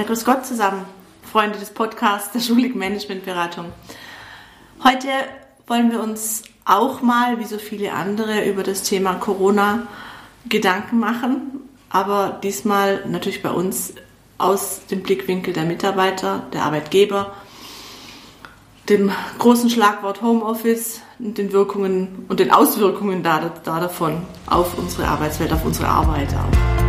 Ja, grüß Gott zusammen, Freunde des Podcasts der Schulig Managementberatung. Heute wollen wir uns auch mal, wie so viele andere, über das Thema Corona Gedanken machen, aber diesmal natürlich bei uns aus dem Blickwinkel der Mitarbeiter, der Arbeitgeber, dem großen Schlagwort Homeoffice und den Wirkungen und den Auswirkungen da, da davon auf unsere Arbeitswelt, auf unsere Arbeit auch.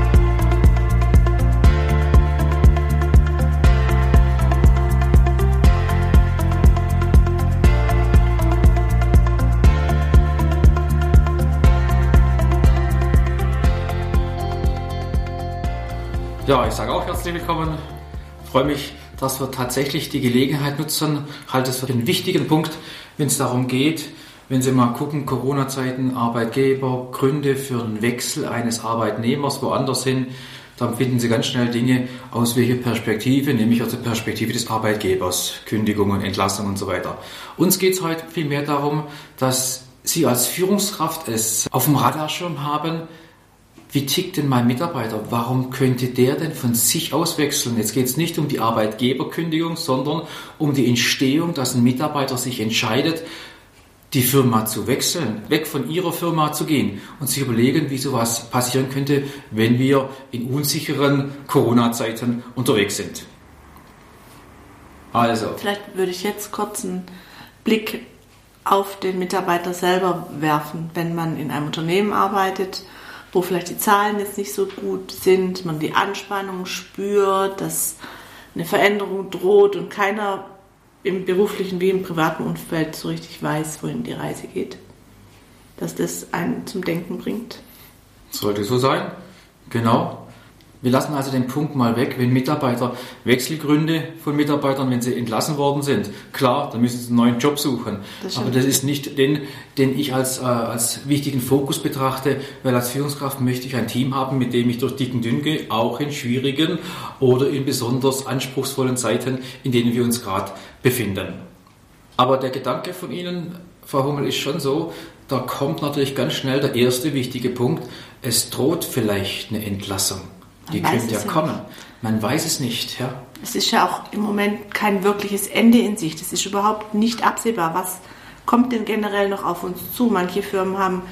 Ja, ich sage auch herzlich willkommen. Ich freue mich, dass wir tatsächlich die Gelegenheit nutzen. Halte es für einen wichtigen Punkt, wenn es darum geht, wenn Sie mal gucken, Corona-Zeiten, Arbeitgeber, Gründe für einen Wechsel eines Arbeitnehmers woanders hin, dann finden Sie ganz schnell Dinge aus welcher Perspektive, nämlich aus der Perspektive des Arbeitgebers, Kündigungen, Entlassungen und so weiter. Uns geht es heute vielmehr darum, dass Sie als Führungskraft es auf dem Radarschirm haben, wie tickt denn mein Mitarbeiter? Warum könnte der denn von sich aus wechseln? Jetzt geht es nicht um die Arbeitgeberkündigung, sondern um die Entstehung, dass ein Mitarbeiter sich entscheidet, die Firma zu wechseln, weg von ihrer Firma zu gehen und sich überlegen, wie sowas passieren könnte, wenn wir in unsicheren Corona-Zeiten unterwegs sind. Also. Vielleicht würde ich jetzt kurz einen Blick auf den Mitarbeiter selber werfen, wenn man in einem Unternehmen arbeitet wo vielleicht die Zahlen jetzt nicht so gut sind, man die Anspannung spürt, dass eine Veränderung droht und keiner im beruflichen wie im privaten Umfeld so richtig weiß, wohin die Reise geht. Dass das einen zum Denken bringt. Sollte so sein, genau. Wir lassen also den Punkt mal weg, wenn Mitarbeiter Wechselgründe von Mitarbeitern, wenn sie entlassen worden sind. Klar, dann müssen sie einen neuen Job suchen. Das Aber das ist nicht den, den ich als, äh, als wichtigen Fokus betrachte, weil als Führungskraft möchte ich ein Team haben, mit dem ich durch dicken Dünn gehe, auch in schwierigen oder in besonders anspruchsvollen Zeiten, in denen wir uns gerade befinden. Aber der Gedanke von Ihnen, Frau Hummel, ist schon so, da kommt natürlich ganz schnell der erste wichtige Punkt. Es droht vielleicht eine Entlassung. Die könnte ja kommen. Man weiß es nicht. Ja. Es ist ja auch im Moment kein wirkliches Ende in Sicht. Es ist überhaupt nicht absehbar. Was kommt denn generell noch auf uns zu? Manche Firmen haben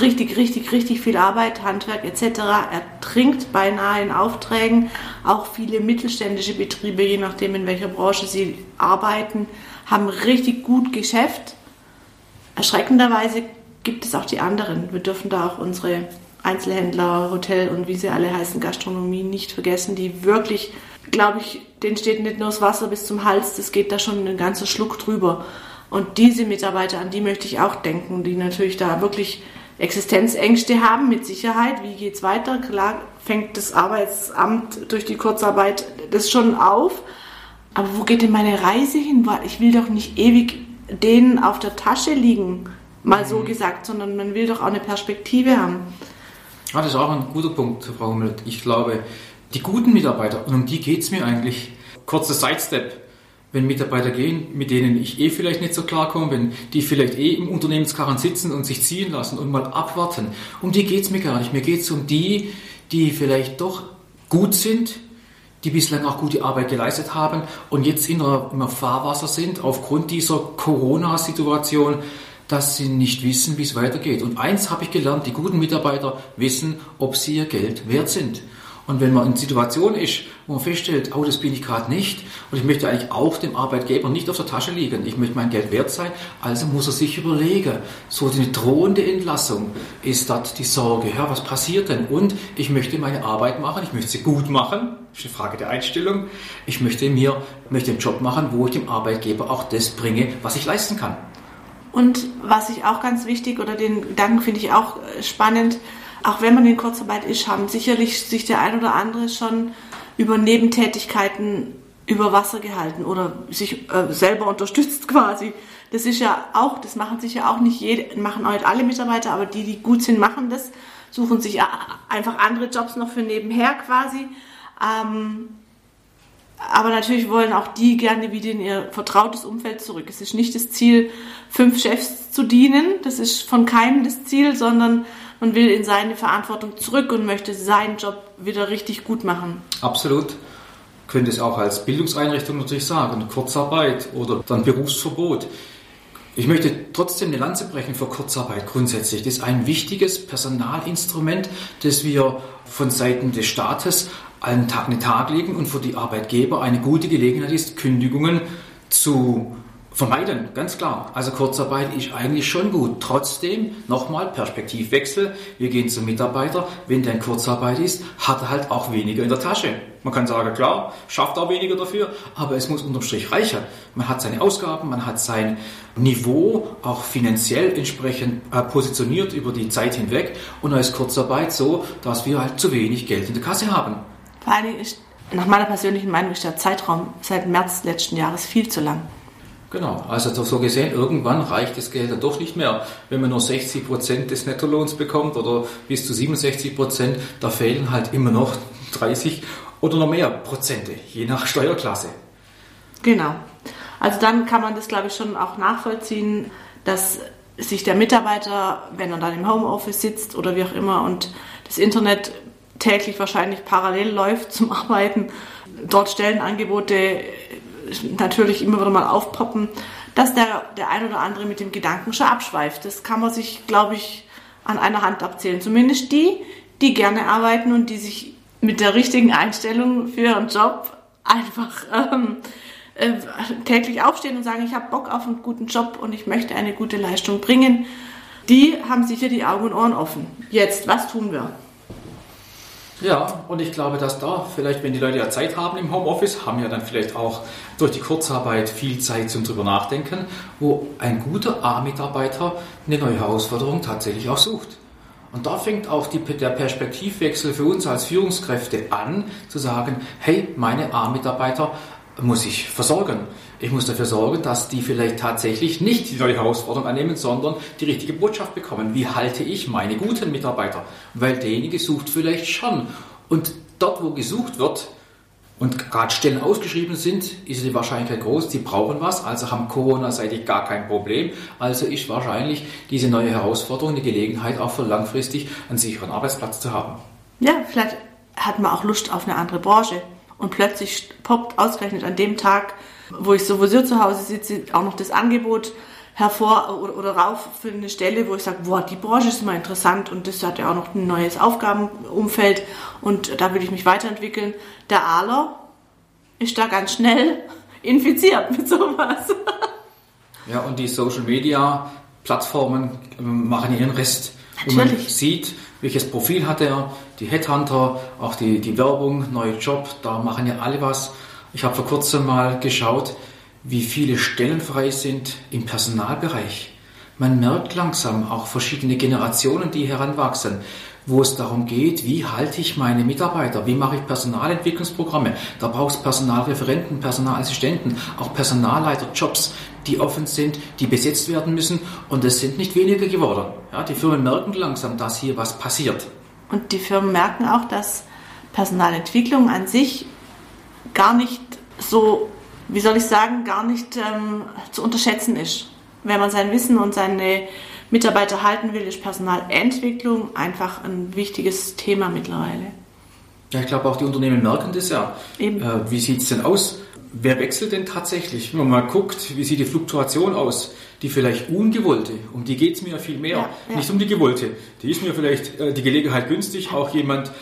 richtig, richtig, richtig viel Arbeit, Handwerk etc. ertrinkt beinahe in Aufträgen. Auch viele mittelständische Betriebe, je nachdem in welcher Branche sie arbeiten, haben richtig gut Geschäft. Erschreckenderweise gibt es auch die anderen. Wir dürfen da auch unsere Einzelhändler, Hotel und wie sie alle heißen, Gastronomie nicht vergessen, die wirklich, glaube ich, denen steht nicht nur das Wasser bis zum Hals, das geht da schon ein ganzer Schluck drüber. Und diese Mitarbeiter, an die möchte ich auch denken, die natürlich da wirklich Existenzängste haben, mit Sicherheit. Wie geht es weiter? Klar fängt das Arbeitsamt durch die Kurzarbeit das schon auf. Aber wo geht denn meine Reise hin? Ich will doch nicht ewig denen auf der Tasche liegen, mal so mhm. gesagt, sondern man will doch auch eine Perspektive haben. Ah, das ist auch ein guter Punkt, Frau Hummel. Ich glaube, die guten Mitarbeiter, und um die geht es mir eigentlich. Kurzer Sidestep. Wenn Mitarbeiter gehen, mit denen ich eh vielleicht nicht so klarkomme, wenn die vielleicht eh im Unternehmenskarren sitzen und sich ziehen lassen und mal abwarten, um die geht es mir gar nicht. Mir geht es um die, die vielleicht doch gut sind, die bislang auch gute Arbeit geleistet haben und jetzt in einem Fahrwasser sind aufgrund dieser Corona-Situation dass sie nicht wissen, wie es weitergeht. Und eins habe ich gelernt, die guten Mitarbeiter wissen, ob sie ihr Geld wert sind. Und wenn man in Situation ist, wo man feststellt, oh, das bin ich gerade nicht, und ich möchte eigentlich auch dem Arbeitgeber nicht auf der Tasche liegen, ich möchte mein Geld wert sein, also muss er sich überlegen, so eine drohende Entlassung, ist das die Sorge, ja, was passiert denn? Und ich möchte meine Arbeit machen, ich möchte sie gut machen, das ist eine Frage der Einstellung, ich möchte mir, möchte einen Job machen, wo ich dem Arbeitgeber auch das bringe, was ich leisten kann. Und was ich auch ganz wichtig oder den Gedanken finde ich auch äh, spannend, auch wenn man in Kurzarbeit ist, haben sicherlich sich der ein oder andere schon über Nebentätigkeiten über Wasser gehalten oder sich äh, selber unterstützt quasi. Das ist ja auch, das machen sich ja auch nicht jede, machen heute alle Mitarbeiter, aber die, die gut sind, machen das, suchen sich einfach andere Jobs noch für nebenher quasi. Ähm, aber natürlich wollen auch die gerne wieder in ihr vertrautes Umfeld zurück. Es ist nicht das Ziel, fünf Chefs zu dienen. Das ist von keinem das Ziel, sondern man will in seine Verantwortung zurück und möchte seinen Job wieder richtig gut machen. Absolut. könnte es auch als Bildungseinrichtung natürlich sagen, Kurzarbeit oder dann Berufsverbot. Ich möchte trotzdem eine Lanze brechen für Kurzarbeit grundsätzlich. Das ist ein wichtiges Personalinstrument, das wir von Seiten des Staates an den Tag legen und für die Arbeitgeber eine gute Gelegenheit ist, Kündigungen zu vermeiden, ganz klar. Also Kurzarbeit ist eigentlich schon gut. Trotzdem, nochmal, Perspektivwechsel. Wir gehen zum Mitarbeiter. Wenn der in Kurzarbeit ist, hat er halt auch weniger in der Tasche. Man kann sagen, klar, schafft auch weniger dafür, aber es muss unterm Strich reicher. Man hat seine Ausgaben, man hat sein Niveau auch finanziell entsprechend äh, positioniert über die Zeit hinweg und da ist Kurzarbeit so, dass wir halt zu wenig Geld in der Kasse haben. Vor allem ist, nach meiner persönlichen Meinung, ist der Zeitraum seit März letzten Jahres viel zu lang. Genau, also so gesehen, irgendwann reicht das Geld ja doch nicht mehr. Wenn man nur 60 Prozent des Nettolohns bekommt oder bis zu 67 Prozent, da fehlen halt immer noch 30 oder noch mehr Prozente, je nach Steuerklasse. Genau. Also dann kann man das, glaube ich, schon auch nachvollziehen, dass sich der Mitarbeiter, wenn er dann im Homeoffice sitzt oder wie auch immer und das Internet täglich wahrscheinlich parallel läuft zum Arbeiten, dort Stellenangebote natürlich immer wieder mal aufpoppen, dass der, der ein oder andere mit dem Gedanken schon abschweift. Das kann man sich, glaube ich, an einer Hand abzählen. Zumindest die, die gerne arbeiten und die sich mit der richtigen Einstellung für ihren Job einfach ähm, äh, täglich aufstehen und sagen, ich habe Bock auf einen guten Job und ich möchte eine gute Leistung bringen. Die haben sicher die Augen und Ohren offen. Jetzt, was tun wir? Ja, und ich glaube, dass da vielleicht, wenn die Leute ja Zeit haben im Homeoffice, haben ja dann vielleicht auch durch die Kurzarbeit viel Zeit zum drüber nachdenken, wo ein guter A-Mitarbeiter eine neue Herausforderung tatsächlich auch sucht. Und da fängt auch die, der Perspektivwechsel für uns als Führungskräfte an, zu sagen, hey, meine A-Mitarbeiter muss ich versorgen. Ich muss dafür sorgen, dass die vielleicht tatsächlich nicht die neue Herausforderung annehmen, sondern die richtige Botschaft bekommen. Wie halte ich meine guten Mitarbeiter? Weil derjenige sucht vielleicht schon. Und dort, wo gesucht wird und gerade Stellen ausgeschrieben sind, ist die Wahrscheinlichkeit groß, die brauchen was, also haben Corona-seitig gar kein Problem. Also ist wahrscheinlich diese neue Herausforderung eine Gelegenheit, auch für langfristig einen sicheren Arbeitsplatz zu haben. Ja, vielleicht hat man auch Lust auf eine andere Branche und plötzlich poppt ausgerechnet an dem Tag wo ich sowieso zu Hause sitze, auch noch das Angebot hervor oder, oder rauf für eine Stelle, wo ich sage, boah, die Branche ist mal interessant und das hat ja auch noch ein neues Aufgabenumfeld und da will ich mich weiterentwickeln. Der Aler ist da ganz schnell infiziert mit sowas. Ja, und die Social Media Plattformen machen ihren Rest. Natürlich. Und man sieht, welches Profil hat er, die Headhunter, auch die, die Werbung, neue Job, da machen ja alle was. Ich habe vor kurzem mal geschaut, wie viele Stellen frei sind im Personalbereich. Man merkt langsam auch verschiedene Generationen, die heranwachsen, wo es darum geht, wie halte ich meine Mitarbeiter, wie mache ich Personalentwicklungsprogramme. Da braucht es Personalreferenten, Personalassistenten, auch Personalleiterjobs, die offen sind, die besetzt werden müssen und es sind nicht weniger geworden. Ja, die Firmen merken langsam, dass hier was passiert. Und die Firmen merken auch, dass Personalentwicklung an sich gar nicht so, wie soll ich sagen, gar nicht ähm, zu unterschätzen ist. Wenn man sein Wissen und seine Mitarbeiter halten will, ist Personalentwicklung einfach ein wichtiges Thema mittlerweile. Ja, ich glaube auch die Unternehmen merken das ja. Eben. Äh, wie sieht es denn aus? Wer wechselt denn tatsächlich? Wenn man mal guckt, wie sieht die Fluktuation aus? Die vielleicht ungewollte, um die geht es mir viel mehr, ja, ja. nicht um die gewollte. Die ist mir vielleicht äh, die Gelegenheit günstig, auch jemand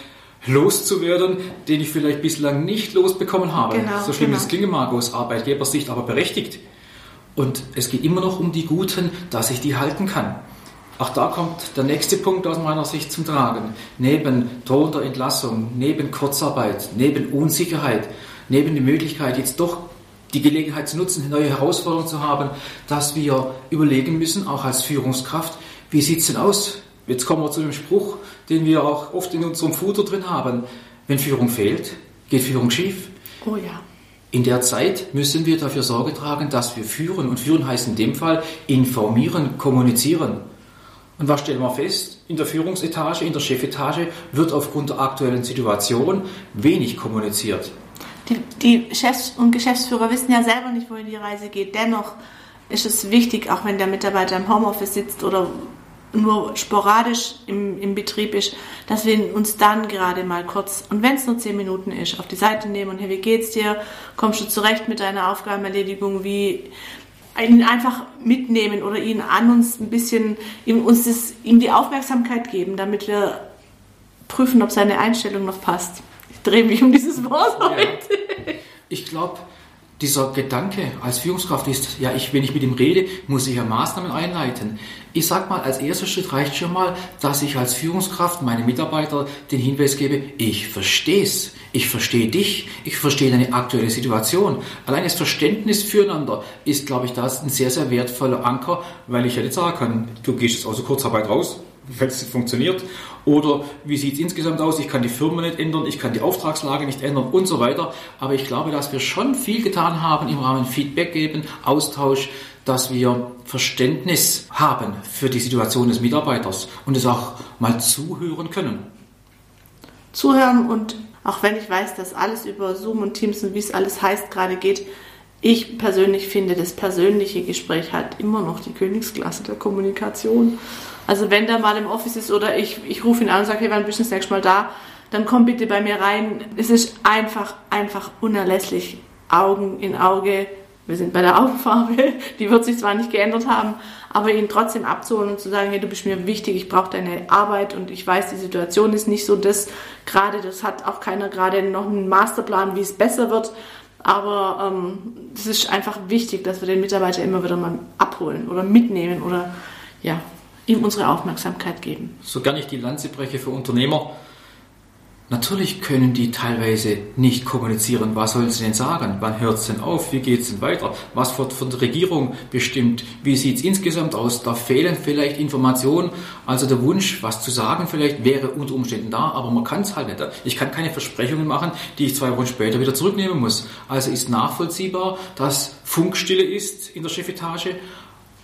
loszuwerden, den ich vielleicht bislang nicht losbekommen habe. Genau, so schlimm genau. es klingen mag aus Arbeitgebersicht, aber berechtigt. Und es geht immer noch um die Guten, dass ich die halten kann. Auch da kommt der nächste Punkt aus meiner Sicht zum Tragen. Neben drohender Entlassung, neben Kurzarbeit, neben Unsicherheit, neben die Möglichkeit, jetzt doch die Gelegenheit zu nutzen, neue Herausforderung zu haben, dass wir überlegen müssen, auch als Führungskraft, wie sieht es denn aus? Jetzt kommen wir zu dem Spruch, den wir auch oft in unserem Futter drin haben. Wenn Führung fehlt, geht Führung schief. Oh ja. In der Zeit müssen wir dafür Sorge tragen, dass wir führen. Und führen heißt in dem Fall informieren, kommunizieren. Und was stellen wir fest? In der Führungsetage, in der Chefetage wird aufgrund der aktuellen Situation wenig kommuniziert. Die, die Chefs und Geschäftsführer wissen ja selber nicht, wohin die Reise geht. Dennoch ist es wichtig, auch wenn der Mitarbeiter im Homeoffice sitzt oder nur sporadisch im, im Betrieb ist, dass wir uns dann gerade mal kurz, und wenn es nur zehn Minuten ist, auf die Seite nehmen und hey, wie geht's dir? Kommst du zurecht mit deiner Aufgabenerledigung? Wie ihn einfach mitnehmen oder ihn an uns ein bisschen, ihm, uns das, ihm die Aufmerksamkeit geben, damit wir prüfen, ob seine Einstellung noch passt. Drehe mich um dieses Wort ja. heute. Ich glaube, dieser Gedanke als Führungskraft ist, ja, ich, wenn ich mit ihm rede, muss ich ja Maßnahmen einleiten. Ich sag mal, als erster Schritt reicht schon mal, dass ich als Führungskraft meine Mitarbeiter den Hinweis gebe, ich verstehe es, ich verstehe dich, ich verstehe deine aktuelle Situation. Allein das Verständnis füreinander ist, glaube ich, das ein sehr, sehr wertvoller Anker, weil ich ja nicht sagen kann, du gehst jetzt aus der Kurzarbeit raus, wenn es funktioniert. Oder wie sieht es insgesamt aus? Ich kann die Firma nicht ändern, ich kann die Auftragslage nicht ändern und so weiter. Aber ich glaube, dass wir schon viel getan haben im Rahmen Feedback geben, Austausch, dass wir Verständnis haben für die Situation des Mitarbeiters und es auch mal zuhören können. Zuhören und auch wenn ich weiß, dass alles über Zoom und Teams und wie es alles heißt gerade geht, ich persönlich finde, das persönliche Gespräch hat immer noch die Königsklasse der Kommunikation. Also wenn der mal im Office ist oder ich, ich rufe ihn an und sage, hey, wann bist du das nächste Mal da? Dann komm bitte bei mir rein. Es ist einfach, einfach unerlässlich. Augen in Auge. Wir sind bei der Augenfarbe. Die wird sich zwar nicht geändert haben, aber ihn trotzdem abzuholen und zu sagen, hey, du bist mir wichtig, ich brauche deine Arbeit und ich weiß, die Situation ist nicht so das gerade, das hat auch keiner gerade noch einen Masterplan, wie es besser wird. Aber es ähm, ist einfach wichtig, dass wir den Mitarbeiter immer wieder mal abholen oder mitnehmen oder ja, ihm unsere Aufmerksamkeit geben. So gar nicht die Lanze breche für Unternehmer. Natürlich können die teilweise nicht kommunizieren. Was sollen sie denn sagen? Wann hört es denn auf? Wie geht es denn weiter? Was wird von der Regierung bestimmt? Wie sieht es insgesamt aus? Da fehlen vielleicht Informationen. Also der Wunsch, was zu sagen, vielleicht wäre unter Umständen da, aber man kann es halt nicht. Ich kann keine Versprechungen machen, die ich zwei Wochen später wieder zurücknehmen muss. Also ist nachvollziehbar, dass Funkstille ist in der Chefetage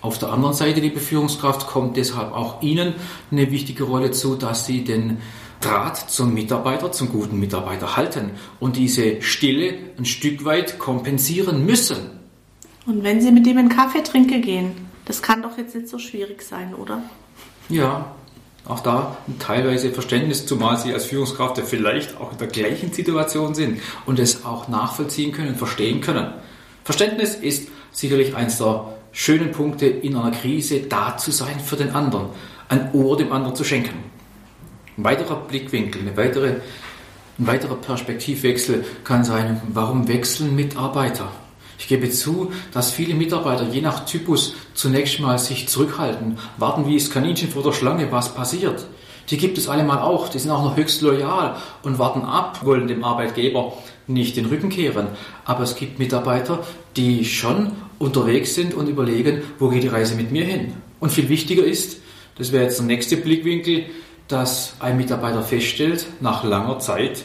auf der anderen Seite, liebe Führungskraft, kommt deshalb auch Ihnen eine wichtige Rolle zu, dass Sie den Draht zum Mitarbeiter, zum guten Mitarbeiter halten und diese Stille ein Stück weit kompensieren müssen. Und wenn Sie mit ihm einen Kaffee trinken gehen, das kann doch jetzt nicht so schwierig sein, oder? Ja, auch da teilweise Verständnis, zumal Sie als Führungskraft ja vielleicht auch in der gleichen Situation sind und es auch nachvollziehen können, verstehen können. Verständnis ist sicherlich eins der schönen Punkte in einer Krise da zu sein für den anderen, ein Ohr dem anderen zu schenken. Ein weiterer Blickwinkel, eine weitere, ein weiterer Perspektivwechsel kann sein, warum wechseln Mitarbeiter? Ich gebe zu, dass viele Mitarbeiter je nach Typus zunächst mal sich zurückhalten, warten wie das Kaninchen vor der Schlange, was passiert. Die gibt es allemal auch, die sind auch noch höchst loyal und warten ab, wollen dem Arbeitgeber nicht den Rücken kehren. Aber es gibt Mitarbeiter, die schon unterwegs sind und überlegen, wo geht die Reise mit mir hin. Und viel wichtiger ist, das wäre jetzt der nächste Blickwinkel, dass ein Mitarbeiter feststellt, nach langer Zeit,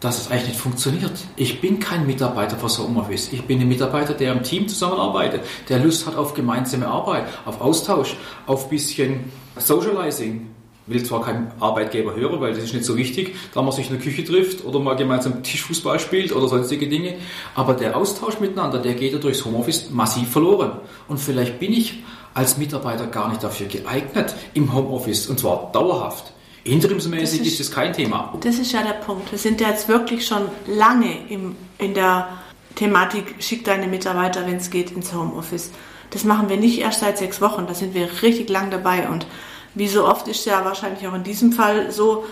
dass es eigentlich nicht funktioniert. Ich bin kein Mitarbeiter für so Homeoffice. Ich bin ein Mitarbeiter, der im Team zusammenarbeitet, der Lust hat auf gemeinsame Arbeit, auf Austausch, auf bisschen Socializing, will zwar kein Arbeitgeber hören, weil das ist nicht so wichtig, da man sich in der Küche trifft oder mal gemeinsam Tischfußball spielt oder sonstige Dinge. Aber der Austausch miteinander, der geht ja durchs Homeoffice massiv verloren. Und vielleicht bin ich als Mitarbeiter gar nicht dafür geeignet im Homeoffice und zwar dauerhaft. Interimsmäßig ist, es kein Thema. Das ist ja der Punkt. Wir sind ja jetzt wirklich schon lange im, in der Thematik, schick deine Mitarbeiter, wenn es geht, ins Homeoffice. Das machen wir nicht erst seit sechs Wochen, da sind wir richtig lang dabei und wie so oft ist ja wahrscheinlich auch in diesem Fall so,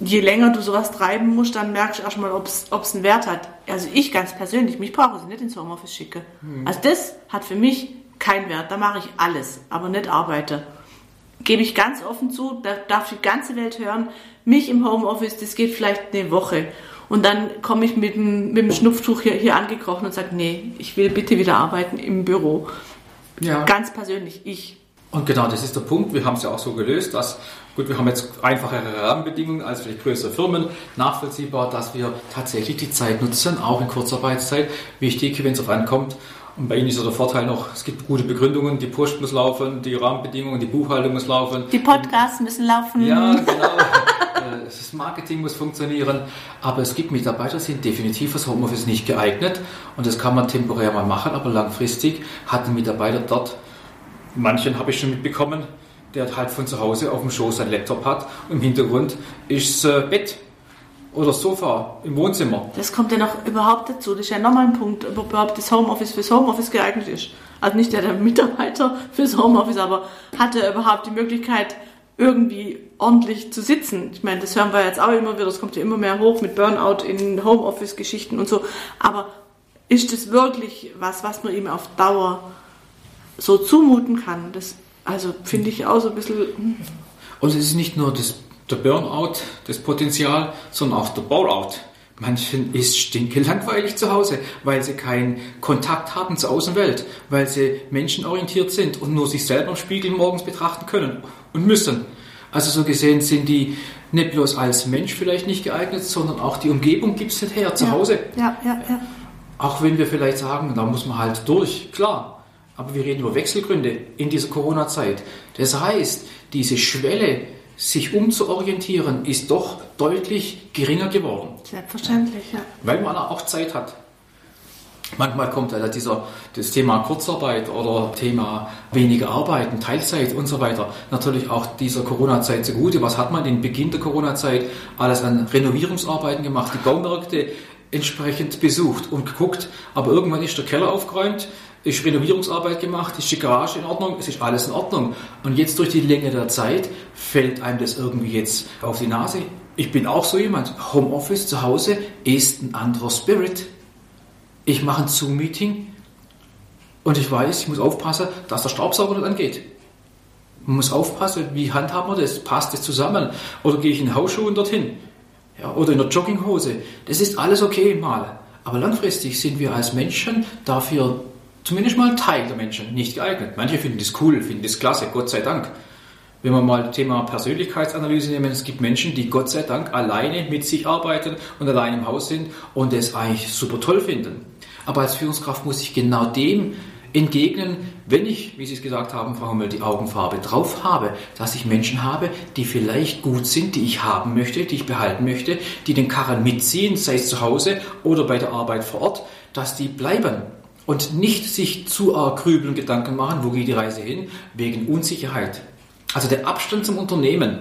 je länger du sowas treiben musst, dann merkst du erstmal, ob es einen Wert hat. Also ich ganz persönlich, mich brauche sie nicht ins Homeoffice schicke. Mhm. Also das hat für mich keinen Wert. Da mache ich alles, aber nicht arbeite. Gebe ich ganz offen zu, da darf die ganze Welt hören, mich im Homeoffice, das geht vielleicht eine Woche. Und dann komme ich mit dem, mit dem Schnupftuch hier, hier angekrochen und sage, nee, ich will bitte wieder arbeiten im Büro. Ja. Ganz persönlich, ich. Und genau, das ist der Punkt. Wir haben es ja auch so gelöst, dass, gut, wir haben jetzt einfachere Rahmenbedingungen als vielleicht größere Firmen, nachvollziehbar, dass wir tatsächlich die Zeit nutzen, auch in Kurzarbeitszeit. Wichtig, wenn es auf ankommt. Und bei Ihnen ist ja der Vorteil noch, es gibt gute Begründungen, die Post muss laufen, die Rahmenbedingungen, die Buchhaltung muss laufen. Die Podcasts müssen laufen. Ja, genau. Äh, das Marketing muss funktionieren. Aber es gibt Mitarbeiter, die sind definitiv fürs Homeoffice nicht geeignet. Und das kann man temporär mal machen, aber langfristig hat ein Mitarbeiter dort manchen habe ich schon mitbekommen, der halt von zu Hause auf dem Schoß sein Laptop hat und im Hintergrund ist äh, Bett oder Sofa im Wohnzimmer. Das kommt ja noch überhaupt dazu. Das ist ja nochmal ein Punkt, ob überhaupt das Homeoffice fürs Homeoffice geeignet ist. Also nicht der, der Mitarbeiter fürs Homeoffice, aber hat er überhaupt die Möglichkeit, irgendwie ordentlich zu sitzen. Ich meine, das hören wir jetzt auch immer wieder, das kommt ja immer mehr hoch mit Burnout in Homeoffice-Geschichten und so. Aber ist das wirklich was, was man ihm auf Dauer so zumuten kann? Das, also finde ich auch so ein bisschen. Hm. Und es ist nicht nur das, der Burnout, das Potenzial, sondern auch der Ballout. Manchen ist stinke langweilig zu Hause, weil sie keinen Kontakt haben zur Außenwelt, weil sie menschenorientiert sind und nur sich selber im Spiegel morgens betrachten können und müssen. Also so gesehen sind die nicht bloß als Mensch vielleicht nicht geeignet, sondern auch die Umgebung gibt es nicht her, zu ja. Hause. Ja, ja, ja. Auch wenn wir vielleicht sagen, da muss man halt durch, klar. Aber wir reden über Wechselgründe in dieser Corona-Zeit. Das heißt, diese Schwelle, sich umzuorientieren, ist doch deutlich geringer geworden. Selbstverständlich, ja. Weil man auch Zeit hat. Manchmal kommt also dieser, das Thema Kurzarbeit oder Thema weniger Arbeiten, Teilzeit und so weiter natürlich auch dieser Corona-Zeit zugute. Was hat man in Beginn der Corona-Zeit alles an Renovierungsarbeiten gemacht, die Baumärkte entsprechend besucht und geguckt, aber irgendwann ist der Keller aufgeräumt, ist Renovierungsarbeit gemacht, ist die Garage in Ordnung, es ist alles in Ordnung. Und jetzt durch die Länge der Zeit fällt einem das irgendwie jetzt auf die Nase. Ich bin auch so jemand. Homeoffice zu Hause ist ein anderer Spirit. Ich mache ein Zoom-Meeting und ich weiß, ich muss aufpassen, dass der Staubsauger nicht angeht. Man muss aufpassen, wie handhaben wir das? Passt das zusammen? Oder gehe ich in Hausschuhen dorthin? Ja, oder in der Jogginghose? Das ist alles okay mal. Aber langfristig sind wir als Menschen dafür zumindest mal ein Teil der Menschen nicht geeignet. Manche finden das cool, finden das klasse, Gott sei Dank. Wenn wir mal das Thema Persönlichkeitsanalyse nehmen, es gibt Menschen, die Gott sei Dank alleine mit sich arbeiten und allein im Haus sind und es eigentlich super toll finden. Aber als Führungskraft muss ich genau dem entgegnen, wenn ich, wie Sie es gesagt haben, Frau Hummel, die Augenfarbe drauf habe, dass ich Menschen habe, die vielleicht gut sind, die ich haben möchte, die ich behalten möchte, die den Karren mitziehen, sei es zu Hause oder bei der Arbeit vor Ort, dass die bleiben und nicht sich zu arg grübeln, Gedanken machen, wo geht die Reise hin, wegen Unsicherheit. Also der Abstand zum Unternehmen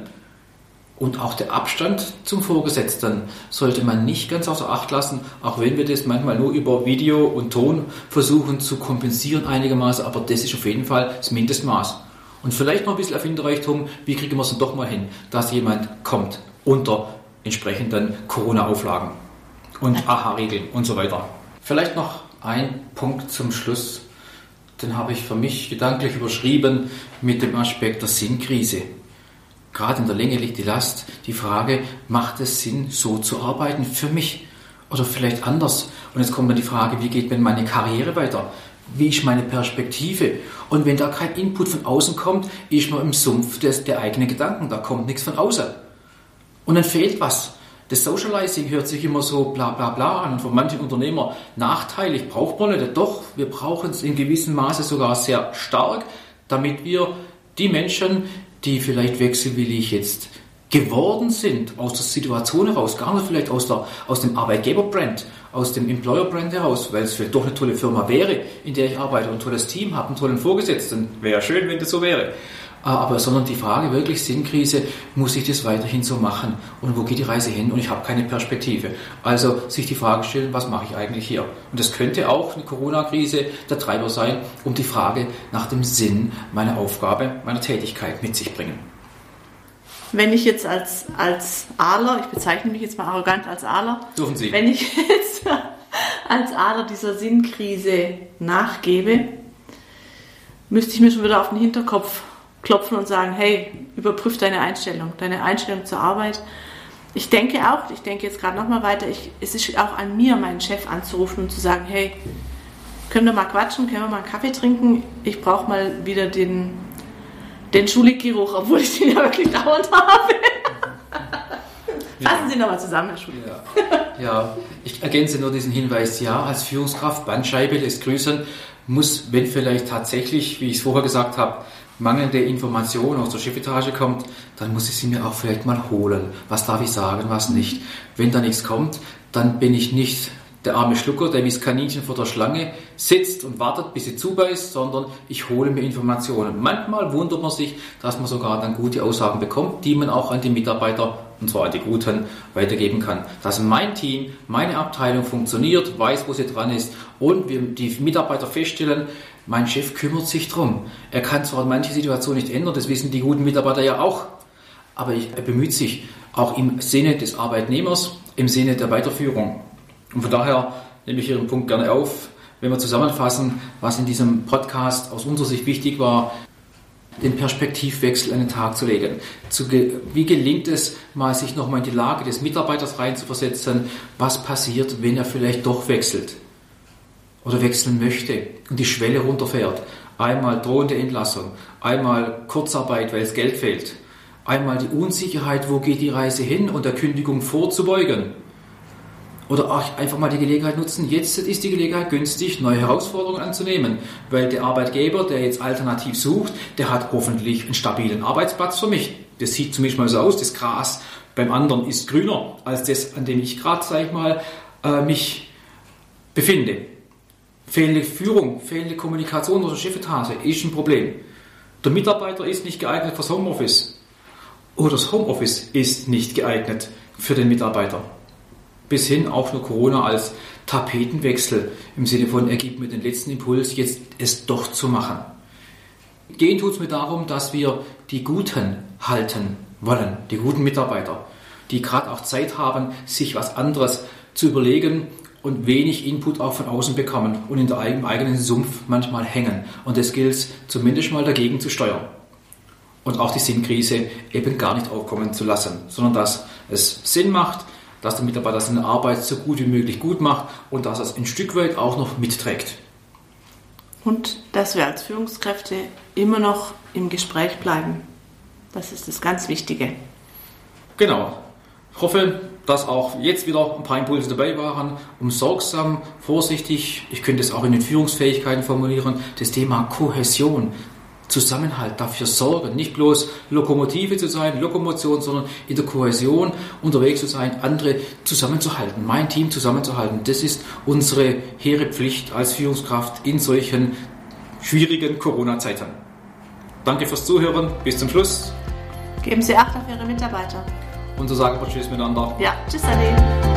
und auch der Abstand zum Vorgesetzten sollte man nicht ganz außer Acht lassen, auch wenn wir das manchmal nur über Video und Ton versuchen zu kompensieren einigermaßen, aber das ist auf jeden Fall das Mindestmaß. Und vielleicht noch ein bisschen Erfinderreichtum, wie kriegen wir es dann doch mal hin, dass jemand kommt unter entsprechenden Corona-Auflagen und AHA-Regeln und so weiter. Vielleicht noch ein Punkt zum Schluss, den habe ich für mich gedanklich überschrieben mit dem Aspekt der Sinnkrise. Gerade in der Länge liegt die Last, die Frage, macht es Sinn, so zu arbeiten für mich oder vielleicht anders? Und jetzt kommt dann die Frage, wie geht denn meine Karriere weiter? Wie ist meine Perspektive? Und wenn da kein Input von außen kommt, ist man im Sumpf des, der eigenen Gedanken, da kommt nichts von außen. Und dann fehlt was. Das Socializing hört sich immer so bla bla bla an und für manche Unternehmer nachteilig. Braucht man nicht. Doch, wir brauchen es in gewissem Maße sogar sehr stark, damit wir die Menschen, die vielleicht wechselwillig jetzt geworden sind, aus der Situation heraus, gar nicht vielleicht aus, der, aus dem Arbeitgeberbrand, aus dem Employer-Brand heraus, weil es vielleicht doch eine tolle Firma wäre, in der ich arbeite, ein tolles Team habe, einen tollen Vorgesetzten. Wäre schön, wenn das so wäre. Ah, aber sondern die Frage wirklich Sinnkrise, muss ich das weiterhin so machen und wo geht die Reise hin und ich habe keine Perspektive. Also sich die Frage stellen, was mache ich eigentlich hier? Und das könnte auch eine Corona-Krise der Treiber sein, um die Frage nach dem Sinn meiner Aufgabe, meiner Tätigkeit mit sich bringen. Wenn ich jetzt als, als Adler, ich bezeichne mich jetzt mal arrogant als Adler, Dürfen Sie. wenn ich jetzt als Adler dieser Sinnkrise nachgebe, müsste ich mir schon wieder auf den Hinterkopf klopfen und sagen, hey, überprüf deine Einstellung, deine Einstellung zur Arbeit. Ich denke auch, ich denke jetzt gerade nochmal weiter, ich, es ist auch an mir, meinen Chef anzurufen und zu sagen, hey, können wir mal quatschen, können wir mal einen Kaffee trinken? Ich brauche mal wieder den, den Schulikgeruch, obwohl ich den ja wirklich dauernd habe. Fassen Sie nochmal zusammen, Herr Schulig. Ja. ja, ich ergänze nur diesen Hinweis, ja, als Führungskraft, Bandscheibe lässt grüßen, muss, wenn vielleicht tatsächlich, wie ich es vorher gesagt habe, mangelnde Information aus der Chefetage kommt, dann muss ich sie mir auch vielleicht mal holen. Was darf ich sagen, was nicht. Wenn da nichts kommt, dann bin ich nicht der arme Schlucker, der wie das Kaninchen vor der Schlange sitzt und wartet, bis sie zubeißt, sondern ich hole mir Informationen. Manchmal wundert man sich, dass man sogar dann gute Aussagen bekommt, die man auch an die Mitarbeiter, und zwar die Guten, weitergeben kann. Dass mein Team, meine Abteilung funktioniert, weiß, wo sie dran ist und wir die Mitarbeiter feststellen, mein Chef kümmert sich drum. Er kann zwar manche Situation nicht ändern, das wissen die guten Mitarbeiter ja auch, aber er bemüht sich auch im Sinne des Arbeitnehmers, im Sinne der Weiterführung. Und von daher nehme ich Ihren Punkt gerne auf, wenn wir zusammenfassen, was in diesem Podcast aus unserer Sicht wichtig war, den Perspektivwechsel an den Tag zu legen. Zu ge wie gelingt es, mal sich nochmal in die Lage des Mitarbeiters reinzuversetzen, was passiert, wenn er vielleicht doch wechselt oder wechseln möchte und die Schwelle runterfährt. Einmal drohende Entlassung, einmal Kurzarbeit, weil es Geld fehlt, einmal die Unsicherheit, wo geht die Reise hin und der Kündigung vorzubeugen oder auch einfach mal die Gelegenheit nutzen, jetzt ist die Gelegenheit günstig, neue Herausforderungen anzunehmen. Weil der Arbeitgeber, der jetzt alternativ sucht, der hat hoffentlich einen stabilen Arbeitsplatz für mich. Das sieht zumindest mal so aus, das Gras beim anderen ist grüner als das, an dem ich gerade, sag ich mal, äh, mich befinde. Fehlende Führung, fehlende Kommunikation oder Chefetage ist ein Problem. Der Mitarbeiter ist nicht geeignet fürs Homeoffice. Oder das Homeoffice ist nicht geeignet für den Mitarbeiter bis hin auch nur Corona als Tapetenwechsel im Sinne von, er gibt mir den letzten Impuls, jetzt es doch zu machen. Gehen tut es mir darum, dass wir die Guten halten wollen, die guten Mitarbeiter, die gerade auch Zeit haben, sich was anderes zu überlegen und wenig Input auch von außen bekommen und in der eigenen Sumpf manchmal hängen. Und das gilt es zumindest mal dagegen zu steuern. Und auch die Sinnkrise eben gar nicht aufkommen zu lassen, sondern dass es Sinn macht, dass der Mitarbeiter seine Arbeit so gut wie möglich gut macht und dass er es ein Stück weit auch noch mitträgt. Und dass wir als Führungskräfte immer noch im Gespräch bleiben. Das ist das ganz Wichtige. Genau. Ich hoffe, dass auch jetzt wieder ein paar Impulse dabei waren, um sorgsam, vorsichtig, ich könnte es auch in den Führungsfähigkeiten formulieren, das Thema Kohäsion Zusammenhalt dafür sorgen, nicht bloß Lokomotive zu sein, Lokomotion, sondern in der Kohäsion unterwegs zu sein, andere zusammenzuhalten, mein Team zusammenzuhalten. Das ist unsere hehre Pflicht als Führungskraft in solchen schwierigen Corona-Zeiten. Danke fürs Zuhören. Bis zum Schluss. Geben Sie Acht auf Ihre Mitarbeiter. Und so sagen wir Tschüss miteinander. Ja, Tschüss, Ade.